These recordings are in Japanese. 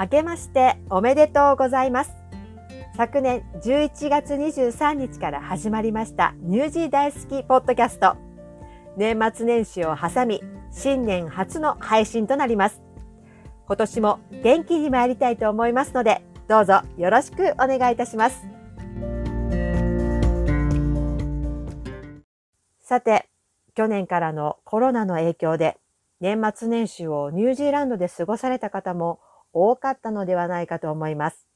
明けましておめでとうございます。昨年11月23日から始まりましたニュージー大好きポッドキャスト。年末年始を挟み、新年初の配信となります。今年も元気に参りたいと思いますので、どうぞよろしくお願いいたします。さて、去年からのコロナの影響で年末年始をニュージーランドで過ごされた方も多かったのではないかと思います。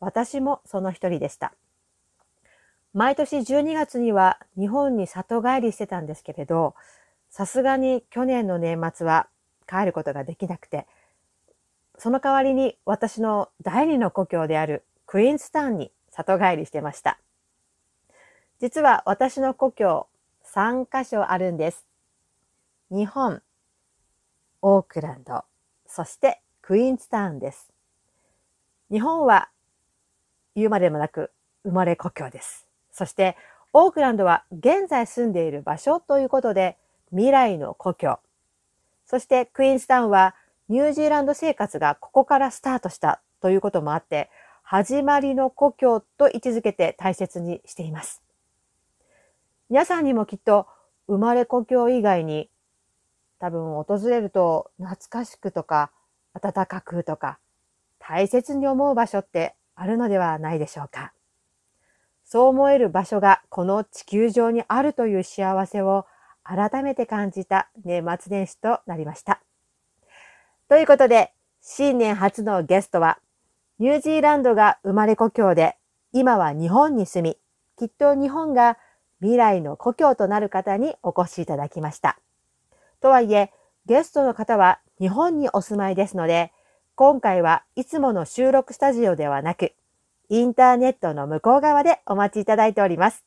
私もその一人でした。毎年12月には日本に里帰りしてたんですけれど、さすがに去年の年末は帰ることができなくて、その代わりに私の第二の故郷であるクイーンスタンに里帰りしてました。実は私の故郷3カ所あるんです。日本、オークランド、そしてクイーンズタウンです。日本は言うまでもなく生まれ故郷です。そしてオークランドは現在住んでいる場所ということで未来の故郷。そしてクイーンズタウンはニュージーランド生活がここからスタートしたということもあって、始まりの故郷と位置づけて大切にしています。皆さんにもきっと生まれ故郷以外に多分訪れると懐かしくとか暖かくとか大切に思う場所ってあるのではないでしょうか。そう思える場所がこの地球上にあるという幸せを改めて感じた年末年始となりました。ということで、新年初のゲストは、ニュージーランドが生まれ故郷で、今は日本に住み、きっと日本が未来の故郷となる方にお越しいただきました。とはいえ、ゲストの方は日本にお住まいですので、今回はいつもの収録スタジオではなく、インターネットの向こう側でお待ちいただいております。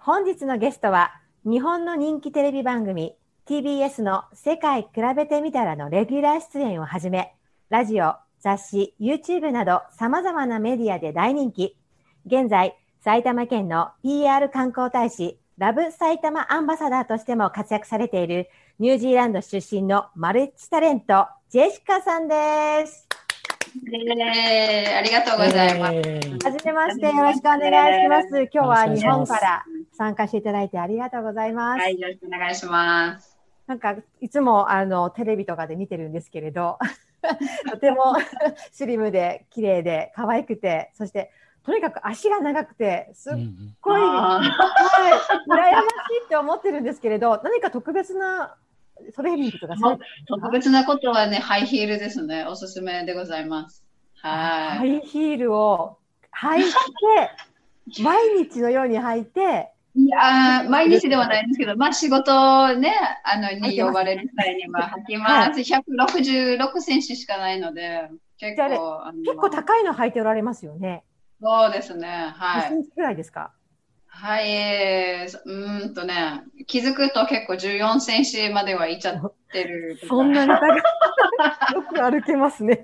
本日のゲストは、日本の人気テレビ番組 TBS の世界比べてみたらのレギュラー出演をはじめ、ラジオ、雑誌、YouTube など様々なメディアで大人気。現在、埼玉県の PR 観光大使、ラブ埼玉アンバサダーとしても活躍されているニュージーランド出身のマルチタレント、ジェシカさんです。えー、ありがとうございます。はじめまして、よろしくお願いします。今日は日本から参加していただいてありがとうございます。はい、よろしくお願いします。なんか、いつもあのテレビとかで見てるんですけれど、とても スリムで綺麗で可愛くて、そしてとにかく足が長くて、すっごい、うん、はい、羨ましいって思ってるんですけれど、何か特別なトレーニングとか特別なことはね、ハイヒールですね。おすすめでございます。はい。ハイヒールを履いて、毎日のように履いて、いや毎日ではないんですけど、まあ仕事ね、あの、に呼ばれる際には履きます。はい、166センチしかないので、結構、結構高いの履いておられますよね。そうですね。はい。何センチくらいですか？はい、えー、うんとね、気づくと結構14センチまではいっちゃってる。そんなに高い。よく歩けますね。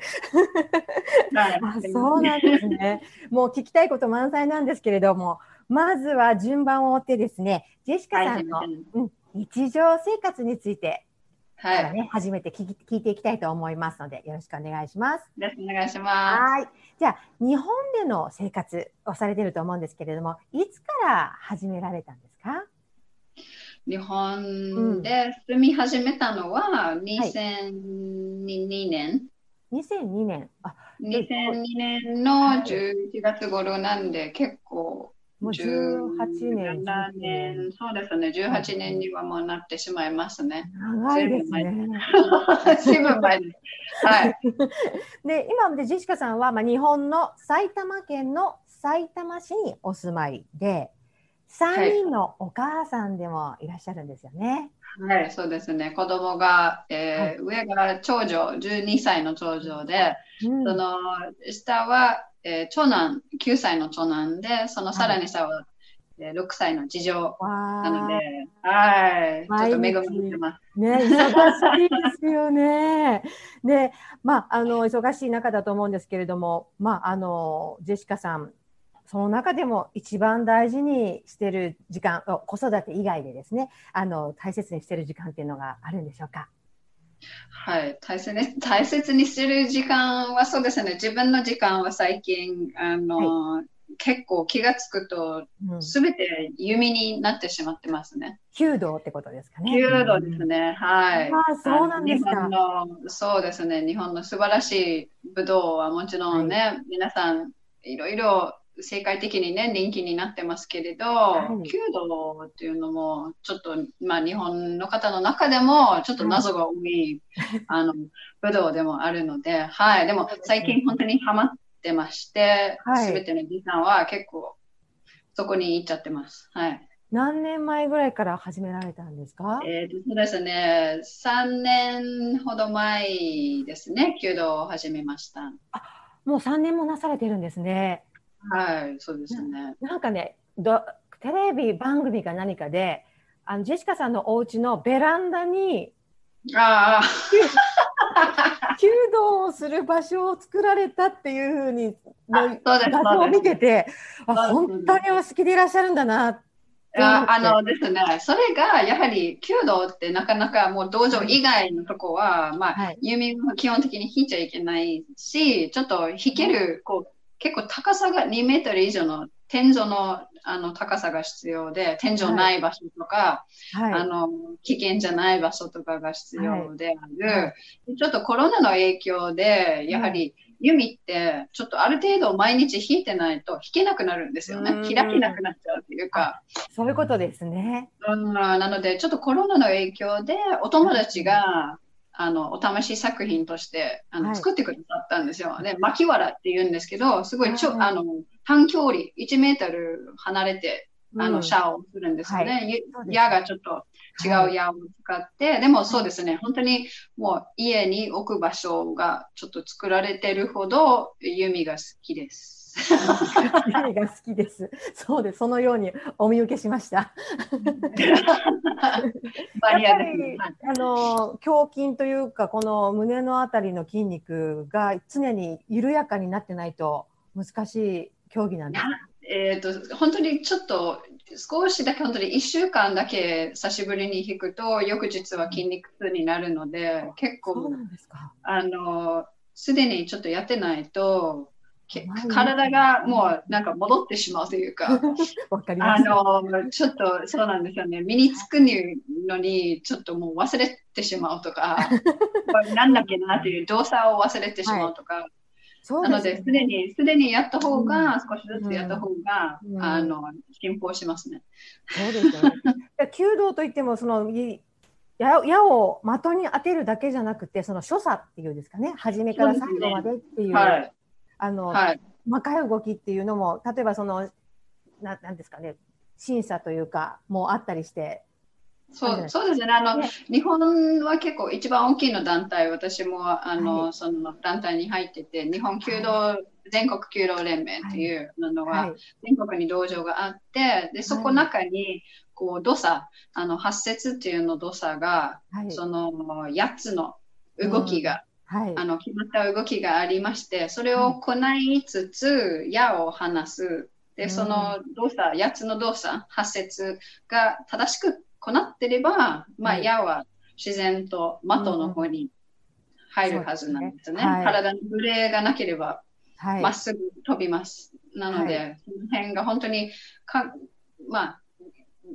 はい、あそうなんですね。もう聞きたいこと満載なんですけれども、まずは順番を追ってですね、ジェシカさんの、はい、うん、日常生活についてはい、ね、初めて聞聞いていきたいと思いますので、よろしくお願いします。よろしくお願いします。はい。じゃあ、日本での生活をされていると思うんですけれども、いつから始められたんですか？日本で住み始めたのは2002年。はい、2002年。あ2002年の11月頃なんで、結構もう18年。年、そうですね、18年にはもうなってしまいますね。長いですね。随分前です。はい。で、今でジェシカさんは、まあ、日本の埼玉県の埼玉市にお住まいで、3人のお母さんでもいらっしゃるんですよね。はい、はい、そうですね。子供が、えー、はい、上が長女、12歳の長女で、うん、その下はえー、長男、9歳の長男で、そのさらに下は、えー、6歳の次女なので、はい、ちょっと恵まれてます。ね、忙しいですよね。で、まあ、あの、忙しい中だと思うんですけれども、まあ、あの、ジェシカさん、その中でも一番大事にしてる時間、子育て以外でですね、あの、大切にしてる時間っていうのがあるんでしょうか？はい大切に、大切にしてる時間はそうですね、自分の時間は最近、あの、はい、結構気がつくと、すべて弓になってしまってますね。弓道ってことですかね。弓道ですね。はい。あそうなんですか。そうですね。日本の素晴らしい武道はもちろんね、はい、皆さんいろいろ世界的にね、人気になってますけれど、はい、弓道っていうのも、ちょっと、まあ、日本の方の中でも、ちょっと謎が多い、はい、あの、武道でもあるので、はい。でも、最近本当にハマってまして、す、べ、ての時間は結構、そこに行っちゃってます。はい。何年前ぐらいから始められたんですか？えっ、と、そうですね。3年ほど前ですね、弓道を始めました。あ、もう3年もなされてるんですね。はい、そうですね。なんかね、どテレビ番組か何かで、あのジェシカさんのお家のベランダに、ああ。弓道をする場所を作られたっていうふうにの画像を見てて、あ本当にお好きでいらっしゃるんだなって。ああのですね、それがやはり弓道ってなかなかもう道場以外のとこは、まあ、はい、弓も基本的に引いちゃいけないし、ちょっと引ける、こう、結構高さが2メートル以上の天井のあの高さが必要で、天井ない場所とか、はい、あの危険じゃない場所とかが必要である、はい、ちょっとコロナの影響で、やはり弓ってちょっとある程度毎日弾いてないと弾けなくなるんですよね。開けなくなっちゃうというか。そういうことですね。うん、なので、ちょっとコロナの影響でお友達が、あの、お試し作品としてあの、はい、作ってくださったんですよ。で、巻きわらって言うんですけど、すごいちょ、はい、あの、短距離、1メートル離れて、あの、シャアをするんですよね。はい、矢がちょっと違う矢を使って、でもそうですね、本当にもう家に置く場所がちょっと作られてるほど弓が好きです。誰が好きです。そうです。そのようにお見受けしました。やっぱりあの胸筋というかこの胸のあたりの筋肉が常に緩やかになってないと難しい競技なんです。えっ、ー、と本当にちょっと少しだけ本当に1週間だけ久しぶりに弾くと翌日は筋肉痛になるので結構あのすでにちょっとやってないと体がもうなんか戻ってしまうというか、あの、ちょっとそうなんですよね。身につくのに、ちょっともう忘れてしまうとか、なんだっけなっていう動作を忘れてしまうとか、はい。なので、すでに、すでにやった方が、少しずつやった方が、うん、あの、進歩しますね。そうですよね。弓道といっても、その、矢矢を的に当てるだけじゃなくて、その所作っていうんですかね、初めから最後までっていう、はい、あの、はい、細かい動きっていうのも例えばそのななんですかね審査というかもうあったりしてそうそうですね。あの、ね、日本は結構一番大きいの団体私もあの、はい、その団体に入ってて日本弓道、はい、全国弓道連盟っていうのは、はい、全国に道場があってでそこ中にこう土佐あの発節っていうの土佐が、その8つの動きが、はい、あの決まった動きがありまして、それを行いつつ、矢を離す。で、その動作、8つの動作、発節が正しく行ってれば、まあ、矢は自然と的の方に入るはずなんですね。はい、体にブレがなければ、まっすぐ飛びます。なので、はい、その辺が本当にか、まあ、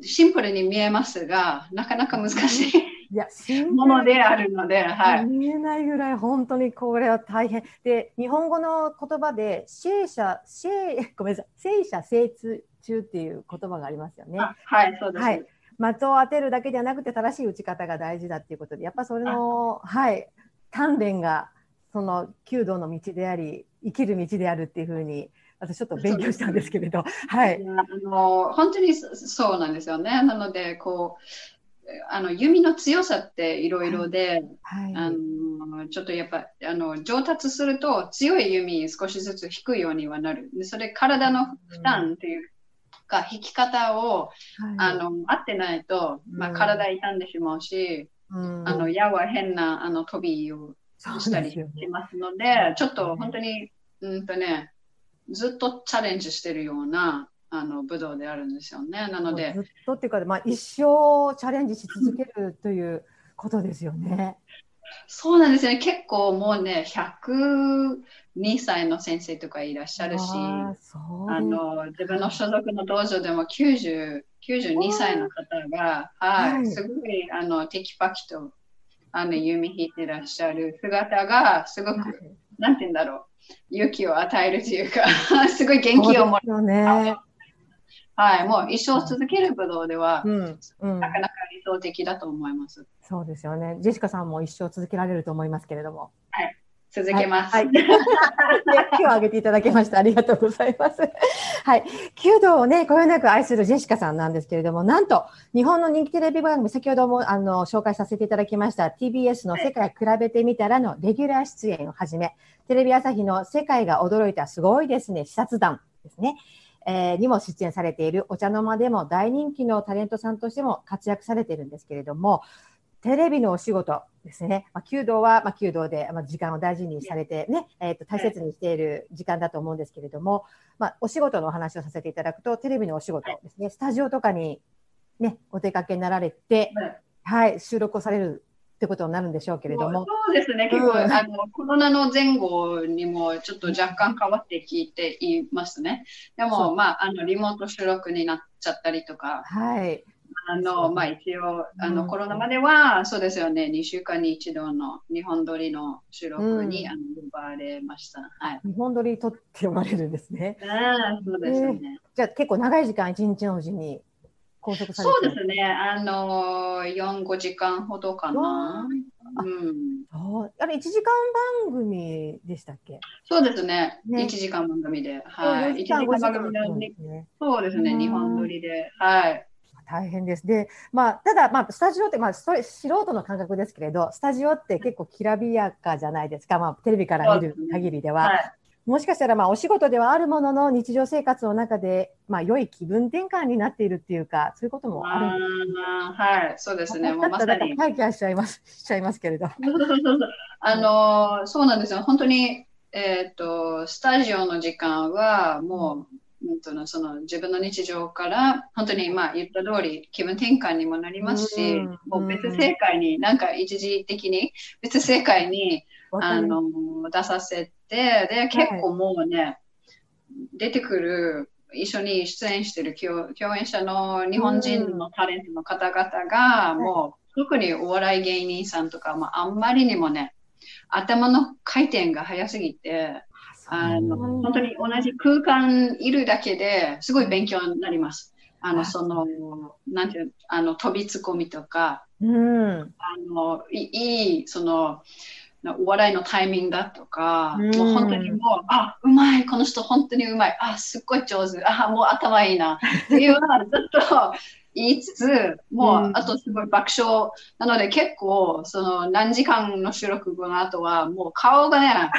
シンプルに見えますが、なかなか難しい。いやものであるので、はい、見えないぐらい本当にこれは大変。で日本語の言葉で「聖者聖ごめんなさい聖者精通中」っていう言葉がありますよね。はいそうです、はい、的を当てるだけではなくて正しい打ち方が大事だっていうことでやっぱそれのはい鍛錬がその弓道の道であり生きる道であるっていうふうに私ちょっと勉強したんですけれど、はい、あの本当にそうなんですよね。なのでこうあの弓の強さっていろいろで、はい。はい、あのちょっとやっぱあの上達すると強い弓少しずつ引くようにはなる。でそれ体の負担っていうか、引き方を、はい、あの合ってないと、まあ、体傷んでしまうし、うん、あの矢は変なあの飛びをしたりしますので、でちょっと本当に、うんとね、ずっとチャレンジしてるようなあの武道であるんですよね。なので。ずっとっていうか、まあ、一生チャレンジし続けるということですよね。そうなんですよね。結構もうね、102歳の先生とかいらっしゃるし、あの自分の所属の道場でも90 92歳の方が、はい、すごいあのテキパキとあの弓引いてらっしゃる姿が、すごく、はい、なんて言うんだろう、勇気を与えるというか、すごい元気をもらう。ね、はい、もう一生続ける武道では、うんうん、なかなか理想的だと思います。そうですよね。ジェシカさんも一生続けられると思いますけれども。はい。続けます。はい。はい、今日挙げていただきました。ありがとうございます。はい。弓道をね、こよなく愛するジェシカさんなんですけれども、なんと、日本の人気テレビ番組、先ほどもあの紹介させていただきました TBS の世界比べてみたらのレギュラー出演をはじめ、テレビ朝日の世界が驚いたすごいですね、視察団ですね。えー、にも出演されているお茶の間でも大人気のタレントさんとしても活躍されているんですけれども、テレビのお仕事ですね、まあ、弓道は、まあ、弓道で、まあ、時間を大事にされてね、えー、と大切にしている時間だと思うんですけれども、まあ、お仕事のお話をさせていただくと、テレビのお仕事ですね、スタジオとかに、ね、お出かけになられて、はい、収録をされるってことになるんでしょうけれども。そうですね、結構、うん、あのコロナの前後にもちょっと若干変わってきていますね。でも、まあ、あのリモート収録になっちゃったりとか、はい、あの、まあ一応、あの、コロナまでは、そうですよね、2週間に一度の日本撮りの収録に、うん、あの呼ばれました。はい。日本撮り撮って呼ばれるんですね。ああ、そうですね、えー、じゃあ結構長い時間、一日のうちに拘束されてそうですね、あの、4、5時間ほどかな。うん、あれ1時間番組でしたっけ？そうですね、ね1時間番組で。はい。1時間番組で、ね、そうですね、日本撮りで。はい。大変です。で、まあ、ただ、まあ、スタジオって、まあ、それ素人の感覚ですけれど、スタジオって結構きらびやかじゃないですか、まあ、テレビから見る限りでは。はい、もしかしたら、まあ、お仕事ではあるものの、日常生活の中で、まあ、良い気分転換になっているっていうか、そういうこともあるはい、そうですね。もうまさに。廃棄しちゃいます、しちゃいますけれど。あの、そうなんですよ。本当に、えっ、ー、と、スタジオの時間は、もう、うんとその自分の日常から本当にまあ言った通り気分転換にもなりますし、うん、もう別世界に、なんか一時的に別世界にあの出させてで結構もうね、はい、出てくる一緒に出演してる共共演者の日本人のタレントの方々が、もう特にお笑い芸人さんとか、まあ、あんまりにもね頭の回転が早すぎてあの本当に同じ空間いるだけですごい勉強になります。あのそのなんていうあの飛びつこみとか、うん、あのいいそのお笑いのタイミングだとか、うん、もう本当にもう、あうまい、この人本当にうまい、あすっごい上手、あもう頭いいなっていうのはずっと言いつつ、もう、あとすごい爆笑。なので結構、その何時間の収録後の後は、もう顔がね、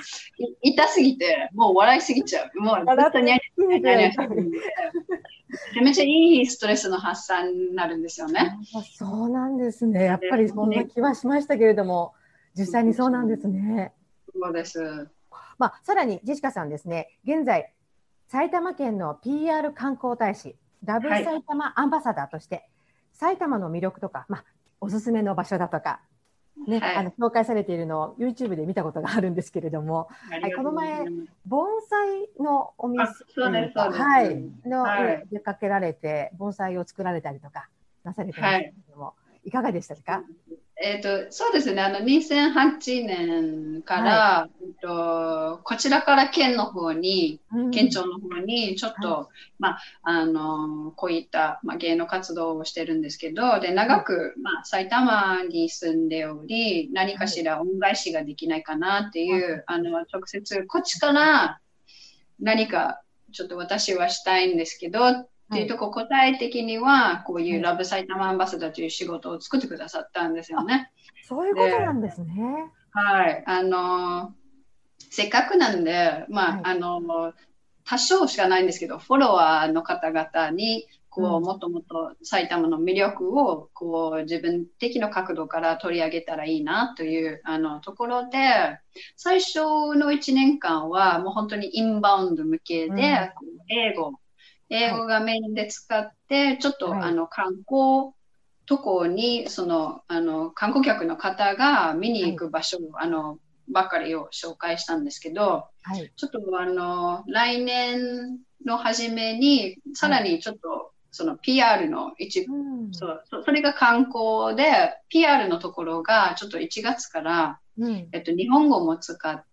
痛すぎて、もう笑いすぎちゃう。もうずっとニャニャニャしてめちゃめちゃいいストレスの発散になるんですよね。そうなんですね。やっぱりそんな気はしましたけれども、実際にそうなんですね。そうです。まあ、さらに、ジェシカさんですね、現在、埼玉県の PR 観光大使、ラブ埼玉アンバサダーとして、はい、埼玉の魅力とか、まあ、おすすめの場所だとか、ね、はい、あの紹介されているのを YouTube で見たことがあるんですけれども、はい、この前、盆栽のお店はい、の、はい、出かけられて、盆栽を作られたりとかなされてましたけれども、いかがでしたか？えーと、そうですね、あの2008年から、はい、えーと、こちらから県の方に、うん、県庁の方に、ちょっと、はい、まあ、あのこういった、まあ、芸能活動をしてるんですけど、で長く、まあ、埼玉に住んでおり、何かしら恩返しができないかなっていう、あの直接、こっちから何かちょっと私はしたいんですけど、っていうとこ、答え的には、こういうラブ埼玉アンバサダーという仕事を作ってくださったんですよね。そういうことなんですね。はい。あの、せっかくなんで、まあ、はい、あの、多少しかないんですけど、フォロワーの方々に、こう、もっともっと埼玉の魅力を、こう、自分的な角度から取り上げたらいいなという、あの、ところで、最初の1年間は、もう本当にインバウンド向けで、うん、英語、英語がメインで使って、ちょっと、はい、あの観光とこにそのあの観光客の方が見に行く場所、はい、あのばかりを紹介したんですけど、はい、ちょっとあの来年の初めにさらにちょっと、その PR の一部、うん、そうそれが観光で PR のところがちょっと1月から、うん、えっと、日本語も使って、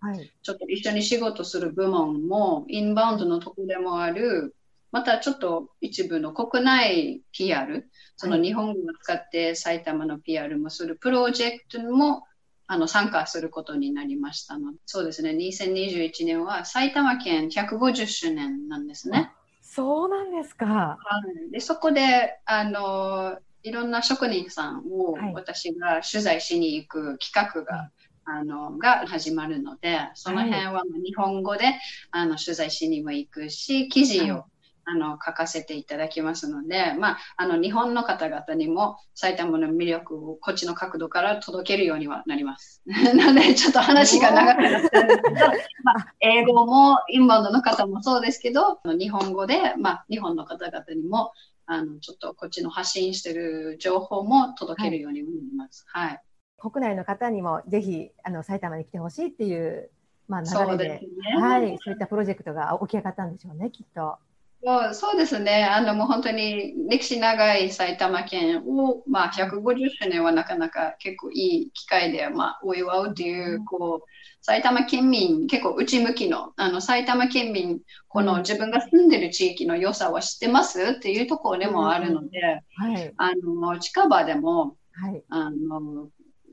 はい、ちょっと一緒に仕事する部門もインバウンドのところでもあるまたちょっと一部の国内 PR その日本語を使って埼玉の PR もするプロジェクトもあの参加することになりましたので、そうですね、2021年は埼玉県150周年なんですね。そうなんですか。はい、でそこであのいろんな職人さんを私が取材しに行く企画が、はいあのが始まるので、その辺は日本語で、あの取材しにも行くし、記事をあの書かせていただきますので、まあ、あの日本の方々にも埼玉の魅力をこっちの角度から届けるようにはなります。なのでちょっと話が長くなったんですけど、まあ、英語もインバウンドの方もそうですけど日本語で、まあ、日本の方々にもあのちょっとこっちの発信してる情報も届けるようになります。はい、はい、国内の方にもぜひあの埼玉に来てほしいっていう、まあ、流れで、ね、はい、そういったプロジェクトが起き上がったんでしょうね、きっと。もうそうですね。あのもう本当に歴史長い埼玉県を、まあ、150周年はなかなか結構いい機会で、まあ、お祝うという、こう、埼玉県民、結構内向きの、あの埼玉県民、この自分が住んでる地域の良さは知ってます？っていうところでもあるので、はい、あの近場でも、はい、あの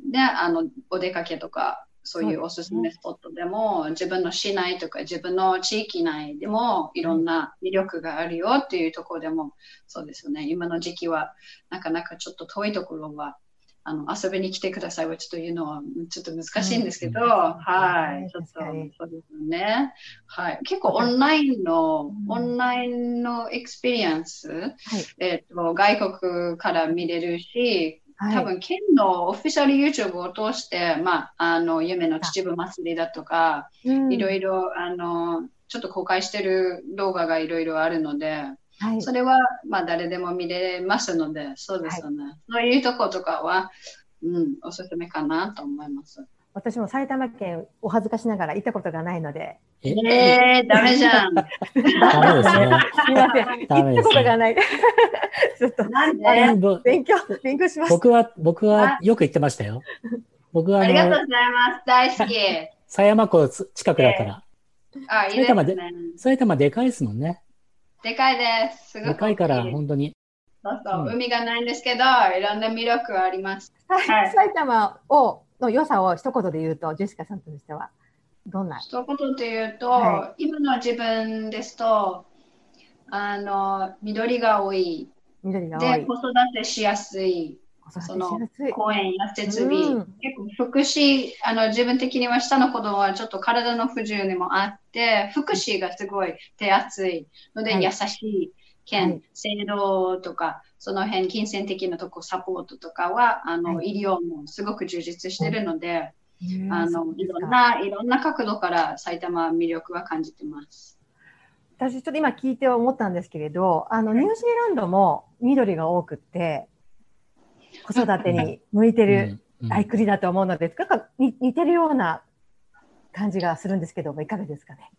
であのお出かけとかそういうおすすめスポットでも、自分の市内とか自分の地域内でもいろんな魅力があるよっていうところでも、そうですよね。今の時期はなかなかちょっと遠いところはあの遊びに来てください。はちょっと言うのはちょっと難しいんですけど、うん、はい、ちょっとそうですよね。はい、結構オンラインの、オンラインの experience、はい、えっ、と外国から見れるし、多分、県のオフィシャル YouTube を通して、まあ、あの、夢の秩父祭りだとか、いろいろ、あの、ちょっと公開してる動画がいろいろあるので、はい、それは、まあ、誰でも見れますので、そうですよね。はい、そういうとことかは、うん、おすすめかなと思います。私も埼玉県お恥ずかしながら行ったことがないので。え？えー、ダメじゃん。ダメですね。すみません。行ったことがない。ちょっと。なんで？勉強、勉強します。僕は、僕はよく行ってましたよ。僕はありがとうございます。大好き。狭山湖近くだから。あ、いいですね。埼玉でかいですもんね。でかいです。すごい。でかいから、本当に。そうそう、海がないんですけど、いろんな魅力あります。はい、埼玉をの良さを一言で言うと、ジェシカさんとしては、どんな？一言で言うと、はい、今の自分ですと、あの、緑が多い。緑が多い。で、子育てしやすい。その公園や設備、うん、結構福祉あの自分的には下の子供はちょっと体の不自由にもあって福祉がすごい手厚い。ので、優しい。県、はい、制度とかその辺金銭的なとこサポートとかはあの、はい、医療もすごく充実してるので、あのいろんないろんな角度から埼玉魅力は感じてます。私ちょっと今聞いて思ったんですけれど、あのニュージーランドも緑が多くて、子育てに向いてる大国だと思うので、なんか似てるような感じがするんですけども、いかがですかね？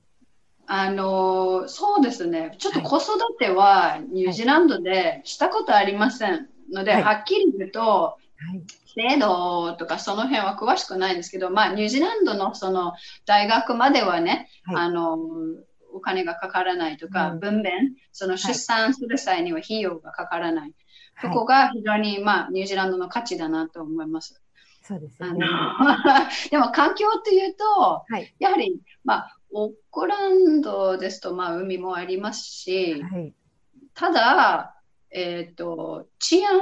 あのそうですね、ちょっと子育てはニュージーランドでしたことありません。ので、はい、はっきり言うと、はい、制度とかその辺は詳しくないんですけど、まあ、ニュージーランドのその大学まではね、はい、あのお金がかからないとか、うん、分娩、その出産する際には費用がかからない。そこが非常に、まあ、ニュージーランドの価値だなと思います。そうですよね。でも環境っていうと、やはり、まあ、オックランドですと、まあ、海もありますし、はい、ただ、えっ、ー、と、治安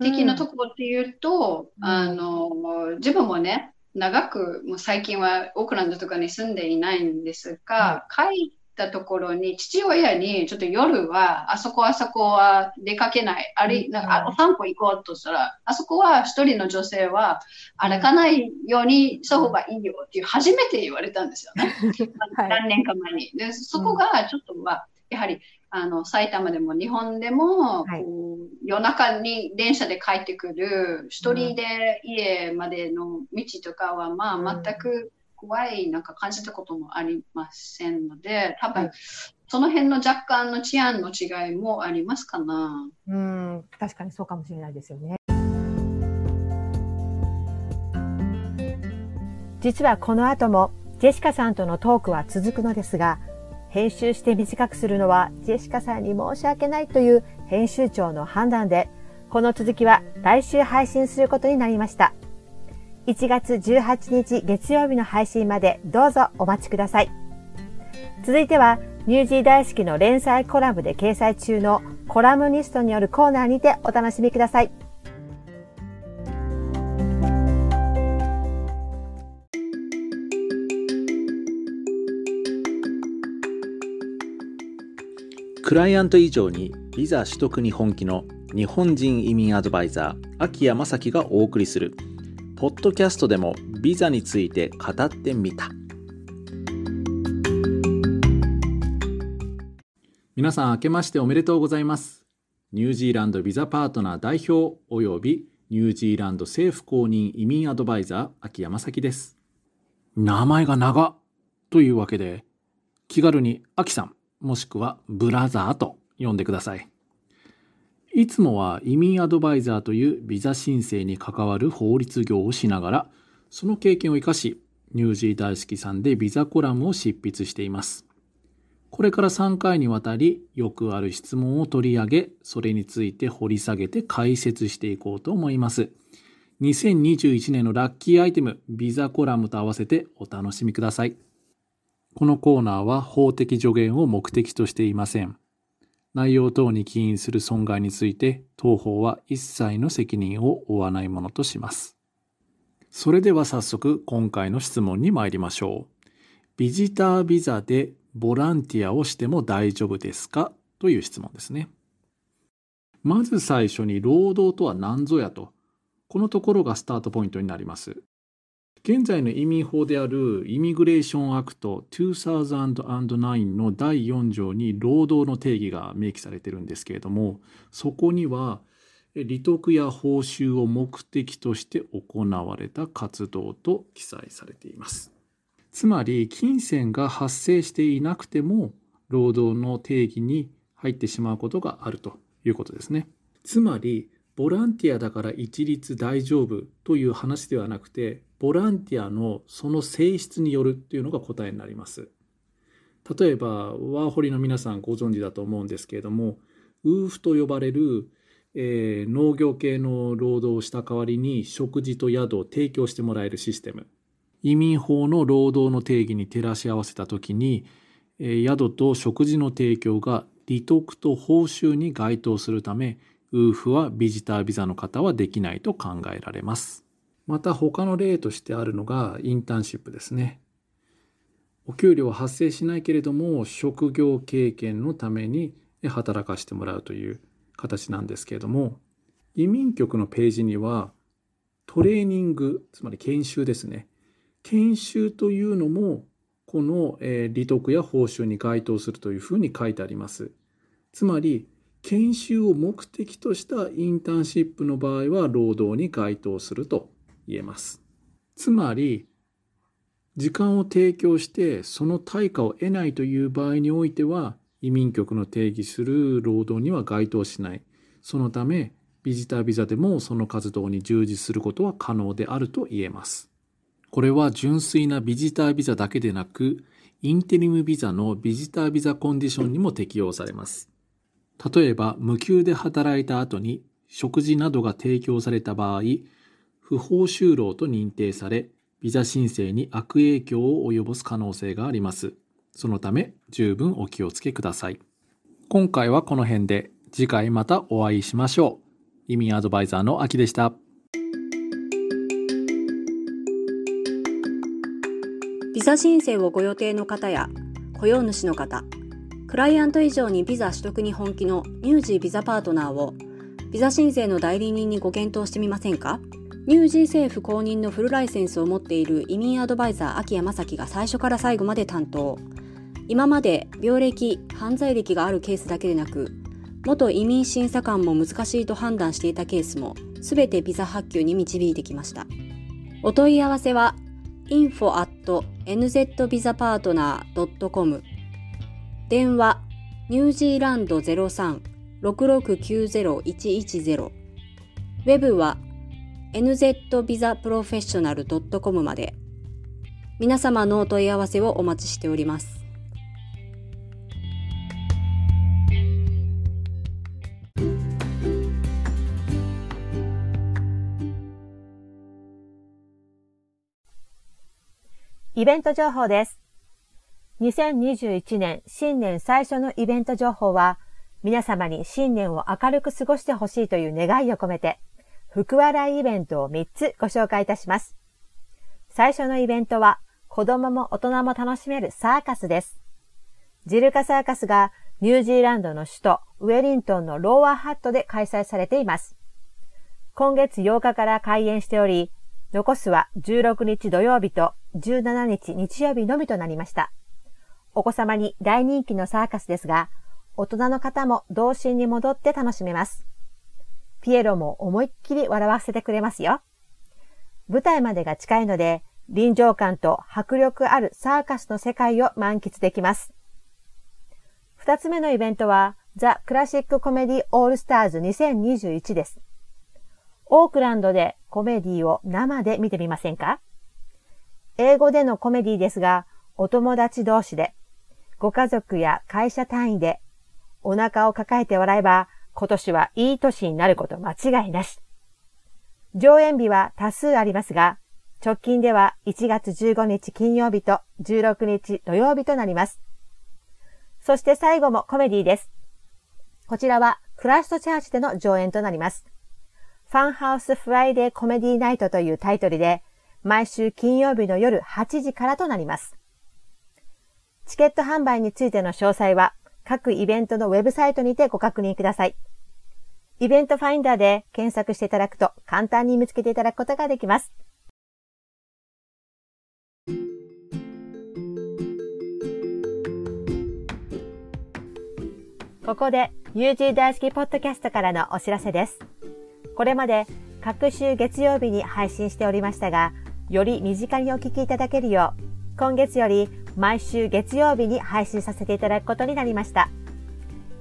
的なところっていうと、うん、あの、自分もね、長く、もう最近はオークランドとかに住んでいないんですが、はい、たところに、父親にちょっと夜は、あそこあそこは出かけない、あれ、なん。かお散歩行こうとしたら、あそこは一人の女性は歩かないようにした方がいいよっていう初めて言われたんですよね。何年か前に。で、そこがちょっとは、やはり、あの埼玉でも日本でも、はい。夜中に電車で帰ってくる、一人で家までの道とかは、まうん。あ、全く怖いなんか感じたこともありませんので、多分、はいその辺の若干の治安の違いもありますかな。うん、確かにそうかもしれないですよね。実はこの後もジェシカさんとのトークは続くのですが、編集して短くするのはジェシカさんに申し訳ないという編集長の判断で、この続きは来週配信することになりました。1月18日月曜日の配信までどうぞお待ちください。続いては、ニュージー大好きの連載コラムで掲載中のコラムニストによるコーナーにてお楽しみください。クライアント以上にビザ取得に本気の日本人移民アドバイザー秋山正樹がお送りするポッドキャストでもビザについて語ってみた。皆さん明けましておめでとうございます。ニュージーランドビザパートナー代表およびニュージーランド政府公認移民アドバイザー秋山正樹です。名前が長というわけで気軽に秋さんもしくはブラザーと呼んでください。いつもは移民アドバイザーというビザ申請に関わる法律業をしながら、その経験を生かし、ニュージー大好きさんでビザコラムを執筆しています。これから3回にわたり、よくある質問を取り上げ、それについて掘り下げて解説していこうと思います。2021年のラッキーアイテム、ビザコラムと合わせてお楽しみください。このコーナーは法的助言を目的としていません。内容等に起因する損害について、当法は一切の責任を負わないものとします。それでは早速、今回の質問に参りましょう。ビジタービザでボランティアをしても大丈夫ですか？という質問ですね。まず最初に労働とは何ぞやと、このところがスタートポイントになります。現在の移民法である Immigration Act 2009の第4条に労働の定義が明記されてるんですけれどもそこには利得や報酬を目的として行われた活動と記載されています。つまり金銭が発生していなくても労働の定義に入ってしまうことがあるということですね。つまりボランティアだから一律大丈夫という話ではなくてボランティアのその性質によるっていうのが答えになります。例えばワーホリの皆さんご存知だと思うんですけれどもウーフと呼ばれる、えー農業系の労働をした代わりに食事と宿を提供してもらえるシステム移民法の労働の定義に照らし合わせた時に、えー宿と食事の提供が利得と報酬に該当するためウーフはビジタービザの方はできないと考えられます。また他の例としてあるのがインターンシップですね。お給料は発生しないけれども職業経験のために働かせてもらうという形なんですけれども移民局のページにはトレーニングつまり研修ですね研修というのもこの、え利得や報酬に該当するというふうに書いてありますつまり研修を目的としたインターンシップの場合は労働に該当すると言えます。つまり、時間を提供してその対価を得ないという場合においては、移民局の定義する労働には該当しない。そのため、ビジタービザでもその活動に従事することは可能であると言えます。これは純粋なビジタービザだけでなく、インテリムビザのビジタービザコンディションにも適用されます。例えば、無給で働いた後に食事などが提供された場合、不法就労と認定され、ビザ申請に悪影響を及ぼす可能性があります。そのため、十分お気をつけください。今回はこの辺で、次回またお会いしましょう。移民アドバイザーの秋でした。ビザ申請をご予定の方や雇用主の方、クライアント以上にビザ取得に本気のニュージービザパートナーをビザ申請の代理人にご検討してみませんか？ニュージー政府公認のフルライセンスを持っている移民アドバイザー秋山正樹が最初から最後まで担当。今まで病歴、犯罪歴があるケースだけでなく、元移民審査官も難しいと判断していたケースも、すべてビザ発給に導いてきました。お問い合わせは、info.nzvisapartner.com 電話、ニュージーランド03-6690-110ウェブは nzvisaprofessional.com まで皆様のお問い合わせをお待ちしております。イベント情報です。2021年新年最初のイベント情報は、皆様に新年を明るく過ごしてほしいという願いを込めて、福笑いイベントを3つご紹介いたします。最初のイベントは、子供も大人も楽しめるサーカスです。ジルカサーカスがニュージーランドの首都ウェリントンのローアーハットで開催されています。今月8日から開園しており、残すは16日土曜日と17日日曜日のみとなりました。お子様に大人気のサーカスですが、大人の方も童心に戻って楽しめます。ピエロも思いっきり笑わせてくれますよ。舞台までが近いので、臨場感と迫力あるサーカスの世界を満喫できます。二つ目のイベントは、ザ・クラシック・コメディ・オールスターズ2021です。オークランドでコメディを生で見てみませんか？英語でのコメディですが、お友達同士で、ご家族や会社単位で、お腹を抱えて笑えば、今年はいい年になること間違いなし。上演日は多数ありますが、直近では1月15日金曜日と16日土曜日となります。そして最後もコメディです。こちらはクラストチャーチでの上演となります。ファンハウスフライデーコメディナイトというタイトルで、毎週金曜日の夜8時からとなります。チケット販売についての詳細は、各イベントのウェブサイトにてご確認ください。イベントファインダーで検索していただくと簡単に見つけていただくことができます。ここで UG 大好きポッドキャストからのお知らせです。これまで各週月曜日に配信しておりましたが、より身近にお聞きいただけるよう、今月より毎週月曜日に配信させていただくことになりました。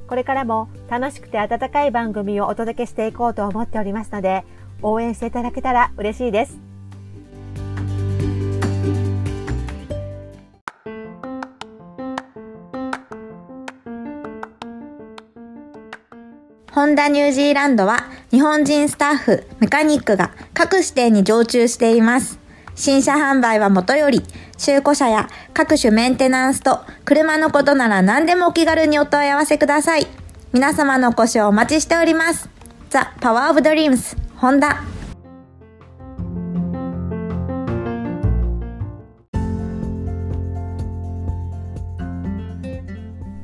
これからも楽しくて温かい番組をお届けしていこうと思っておりますので、応援していただけたら嬉しいです。ホンダニュージーランドは日本人スタッフ、メカニックが各指定に常駐しています。新車販売はもとより、中古車や各種メンテナンスと車のことなら何でもお気軽にお問い合わせください。皆様のご視聴お待ちしております。ザ・パワーオブドリームス、ホンダ。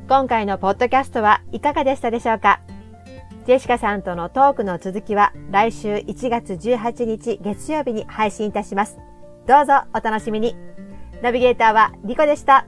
今回のポッドキャストはいかがでしたでしょうか？ジェシカさんとのトークの続きは来週1月18日月曜日に配信いたします。どうぞお楽しみに。ナビゲーターはリコでした。